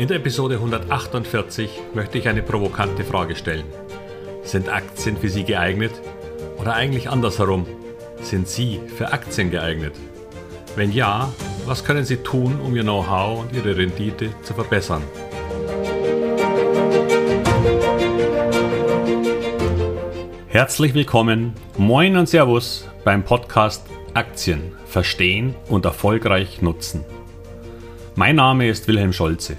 In der Episode 148 möchte ich eine provokante Frage stellen. Sind Aktien für Sie geeignet? Oder eigentlich andersherum, sind Sie für Aktien geeignet? Wenn ja, was können Sie tun, um Ihr Know-how und Ihre Rendite zu verbessern? Herzlich willkommen, moin und Servus beim Podcast Aktien verstehen und erfolgreich nutzen. Mein Name ist Wilhelm Scholze.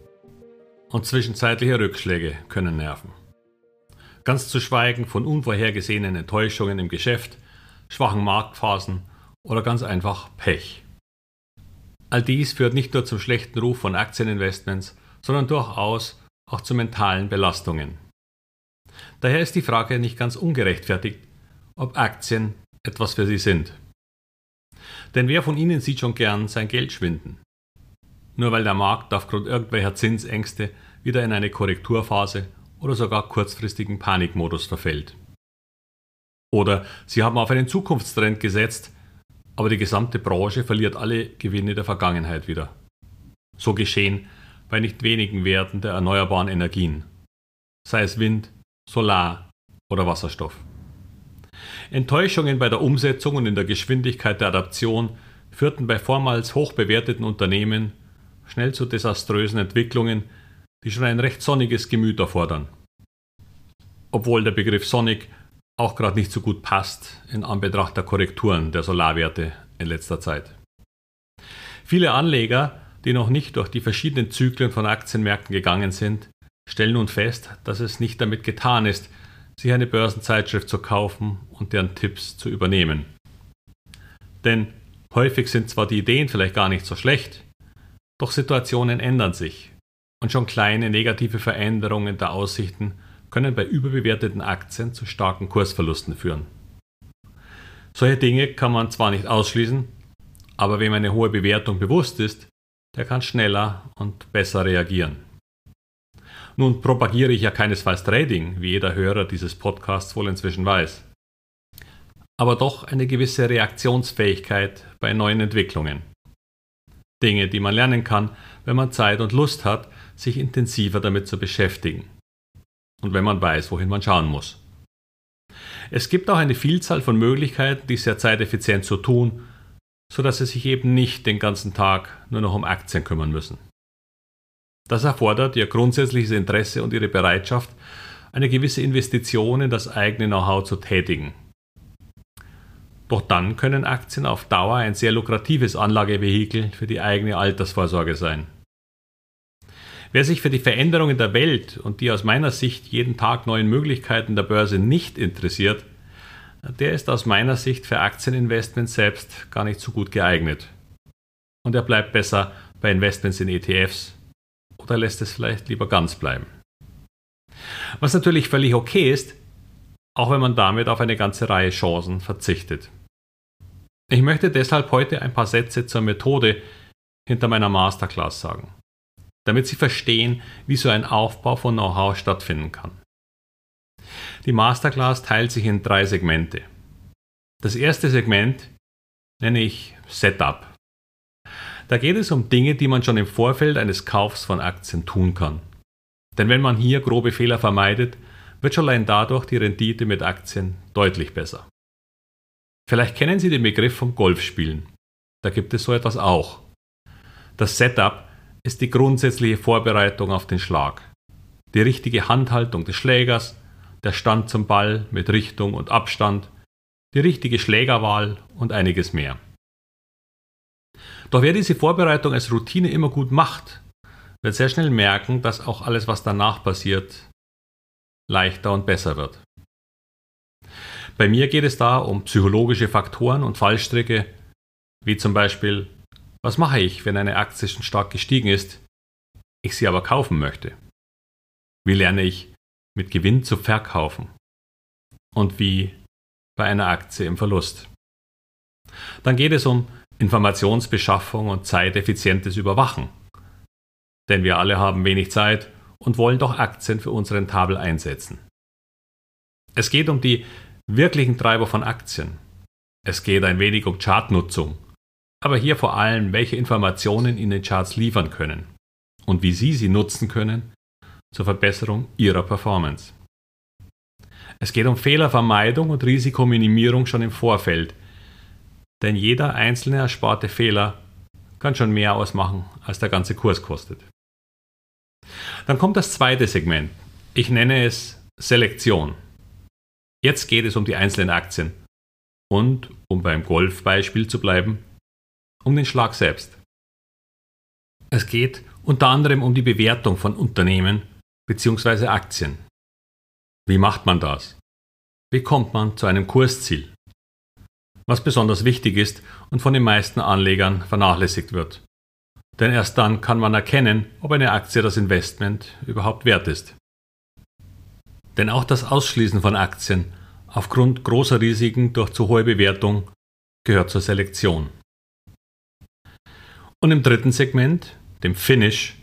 und zwischenzeitliche Rückschläge können nerven. Ganz zu schweigen von unvorhergesehenen Enttäuschungen im Geschäft, schwachen Marktphasen oder ganz einfach Pech. All dies führt nicht nur zum schlechten Ruf von Aktieninvestments, sondern durchaus auch zu mentalen Belastungen. Daher ist die Frage nicht ganz ungerechtfertigt, ob Aktien etwas für Sie sind. Denn wer von Ihnen sieht schon gern sein Geld schwinden? Nur weil der Markt aufgrund irgendwelcher Zinsängste wieder in eine Korrekturphase oder sogar kurzfristigen Panikmodus verfällt. Oder Sie haben auf einen Zukunftstrend gesetzt, aber die gesamte Branche verliert alle Gewinne der Vergangenheit wieder. So geschehen bei nicht wenigen Werten der erneuerbaren Energien, sei es Wind, Solar oder Wasserstoff. Enttäuschungen bei der Umsetzung und in der Geschwindigkeit der Adaption führten bei vormals hoch bewerteten Unternehmen schnell zu desaströsen Entwicklungen, die schon ein recht sonniges Gemüt erfordern. Obwohl der Begriff sonnig auch gerade nicht so gut passt in Anbetracht der Korrekturen der Solarwerte in letzter Zeit. Viele Anleger, die noch nicht durch die verschiedenen Zyklen von Aktienmärkten gegangen sind, stellen nun fest, dass es nicht damit getan ist, sich eine Börsenzeitschrift zu kaufen und deren Tipps zu übernehmen. Denn häufig sind zwar die Ideen vielleicht gar nicht so schlecht, doch Situationen ändern sich und schon kleine negative Veränderungen der Aussichten können bei überbewerteten Aktien zu starken Kursverlusten führen. Solche Dinge kann man zwar nicht ausschließen, aber wem eine hohe Bewertung bewusst ist, der kann schneller und besser reagieren. Nun propagiere ich ja keinesfalls Trading, wie jeder Hörer dieses Podcasts wohl inzwischen weiß. Aber doch eine gewisse Reaktionsfähigkeit bei neuen Entwicklungen. Dinge, die man lernen kann, wenn man Zeit und Lust hat, sich intensiver damit zu beschäftigen. Und wenn man weiß, wohin man schauen muss. Es gibt auch eine Vielzahl von Möglichkeiten, dies sehr zeiteffizient zu tun, sodass Sie sich eben nicht den ganzen Tag nur noch um Aktien kümmern müssen. Das erfordert Ihr grundsätzliches Interesse und Ihre Bereitschaft, eine gewisse Investition in das eigene Know-how zu tätigen. Doch dann können Aktien auf Dauer ein sehr lukratives Anlagevehikel für die eigene Altersvorsorge sein. Wer sich für die Veränderungen der Welt und die aus meiner Sicht jeden Tag neuen Möglichkeiten der Börse nicht interessiert, der ist aus meiner Sicht für Aktieninvestments selbst gar nicht so gut geeignet. Und er bleibt besser bei Investments in ETFs oder lässt es vielleicht lieber ganz bleiben. Was natürlich völlig okay ist, auch wenn man damit auf eine ganze Reihe Chancen verzichtet. Ich möchte deshalb heute ein paar Sätze zur Methode hinter meiner Masterclass sagen, damit Sie verstehen, wie so ein Aufbau von Know-how stattfinden kann. Die Masterclass teilt sich in drei Segmente. Das erste Segment nenne ich Setup. Da geht es um Dinge, die man schon im Vorfeld eines Kaufs von Aktien tun kann. Denn wenn man hier grobe Fehler vermeidet, wird schon allein dadurch die Rendite mit Aktien deutlich besser. Vielleicht kennen Sie den Begriff vom Golfspielen. Da gibt es so etwas auch. Das Setup ist die grundsätzliche Vorbereitung auf den Schlag. Die richtige Handhaltung des Schlägers, der Stand zum Ball mit Richtung und Abstand, die richtige Schlägerwahl und einiges mehr. Doch wer diese Vorbereitung als Routine immer gut macht, wird sehr schnell merken, dass auch alles, was danach passiert, leichter und besser wird. Bei mir geht es da um psychologische Faktoren und Fallstricke, wie zum Beispiel, was mache ich, wenn eine Aktie schon stark gestiegen ist? ich sie aber kaufen möchte? Wie lerne ich mit Gewinn zu verkaufen? Und wie bei einer Aktie im Verlust? Dann geht es um Informationsbeschaffung und zeiteffizientes Überwachen. Denn wir alle haben wenig Zeit und wollen doch Aktien für uns rentabel einsetzen. Es geht um die wirklichen Treiber von Aktien. Es geht ein wenig um Chartnutzung, aber hier vor allem, welche Informationen Ihnen Charts liefern können und wie Sie sie nutzen können zur Verbesserung Ihrer Performance. Es geht um Fehlervermeidung und Risikominimierung schon im Vorfeld, denn jeder einzelne ersparte Fehler kann schon mehr ausmachen, als der ganze Kurs kostet. Dann kommt das zweite Segment. Ich nenne es Selektion. Jetzt geht es um die einzelnen Aktien und, um beim Golfbeispiel zu bleiben, um den Schlag selbst. Es geht unter anderem um die Bewertung von Unternehmen bzw. Aktien. Wie macht man das? Wie kommt man zu einem Kursziel? Was besonders wichtig ist und von den meisten Anlegern vernachlässigt wird. Denn erst dann kann man erkennen, ob eine Aktie das Investment überhaupt wert ist. Denn auch das Ausschließen von Aktien aufgrund großer Risiken durch zu hohe Bewertung gehört zur Selektion. Und im dritten Segment, dem Finish,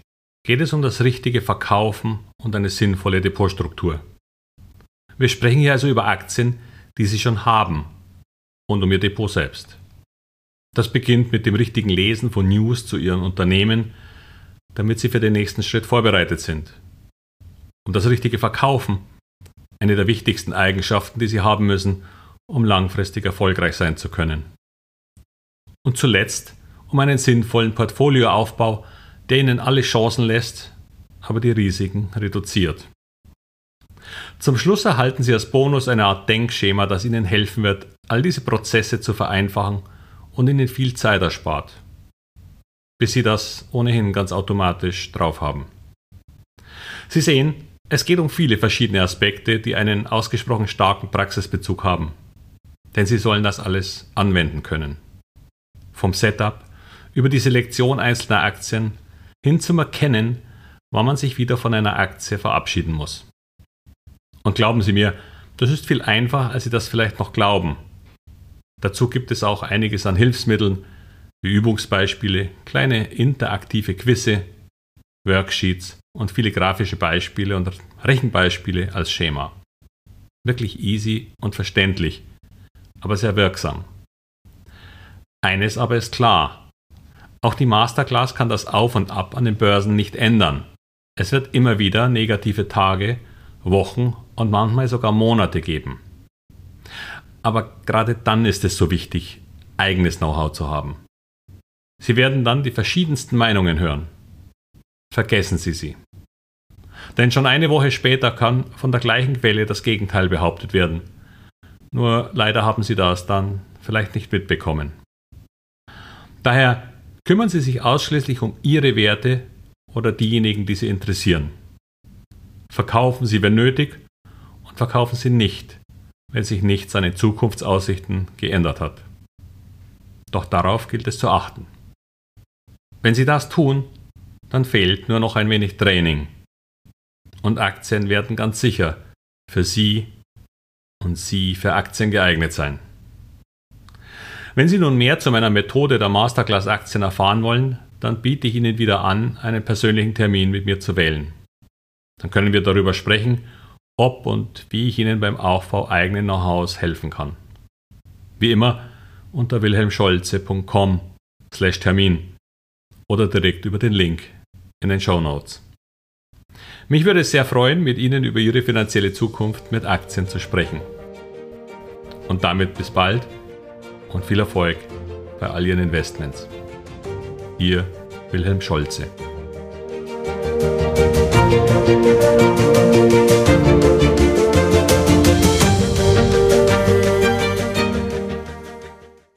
geht es um das richtige Verkaufen und eine sinnvolle Depotstruktur. Wir sprechen hier also über Aktien, die Sie schon haben und um Ihr Depot selbst. Das beginnt mit dem richtigen Lesen von News zu Ihren Unternehmen, damit Sie für den nächsten Schritt vorbereitet sind. Und das richtige Verkaufen, eine der wichtigsten Eigenschaften, die Sie haben müssen, um langfristig erfolgreich sein zu können. Und zuletzt um einen sinnvollen Portfolioaufbau, der Ihnen alle Chancen lässt, aber die Risiken reduziert. Zum Schluss erhalten Sie als Bonus eine Art Denkschema, das Ihnen helfen wird, all diese Prozesse zu vereinfachen und Ihnen viel Zeit erspart, bis Sie das ohnehin ganz automatisch drauf haben. Sie sehen, es geht um viele verschiedene Aspekte, die einen ausgesprochen starken Praxisbezug haben. Denn Sie sollen das alles anwenden können. Vom Setup über die Selektion einzelner Aktien hin zum Erkennen, wann man sich wieder von einer Aktie verabschieden muss. Und glauben Sie mir, das ist viel einfacher, als Sie das vielleicht noch glauben. Dazu gibt es auch einiges an Hilfsmitteln, wie Übungsbeispiele, kleine interaktive Quizze, Worksheets und viele grafische Beispiele und Rechenbeispiele als Schema. Wirklich easy und verständlich, aber sehr wirksam. Eines aber ist klar, auch die Masterclass kann das Auf und Ab an den Börsen nicht ändern. Es wird immer wieder negative Tage, Wochen und manchmal sogar Monate geben. Aber gerade dann ist es so wichtig, eigenes Know-how zu haben. Sie werden dann die verschiedensten Meinungen hören. Vergessen Sie sie. Denn schon eine Woche später kann von der gleichen Quelle das Gegenteil behauptet werden. Nur leider haben Sie das dann vielleicht nicht mitbekommen. Daher kümmern Sie sich ausschließlich um Ihre Werte oder diejenigen, die Sie interessieren. Verkaufen Sie, wenn nötig, und verkaufen Sie nicht, wenn sich nichts an den Zukunftsaussichten geändert hat. Doch darauf gilt es zu achten. Wenn Sie das tun, dann fehlt nur noch ein wenig Training. Und Aktien werden ganz sicher für Sie und Sie für Aktien geeignet sein. Wenn Sie nun mehr zu meiner Methode der Masterclass Aktien erfahren wollen, dann biete ich Ihnen wieder an, einen persönlichen Termin mit mir zu wählen. Dann können wir darüber sprechen, ob und wie ich Ihnen beim Aufbau eigenen Know-hows helfen kann. Wie immer unter wilhelmscholze.com/termin oder direkt über den Link in den Show Notes. Mich würde es sehr freuen, mit Ihnen über Ihre finanzielle Zukunft mit Aktien zu sprechen. Und damit bis bald und viel Erfolg bei all Ihren Investments. Ihr Wilhelm Scholze.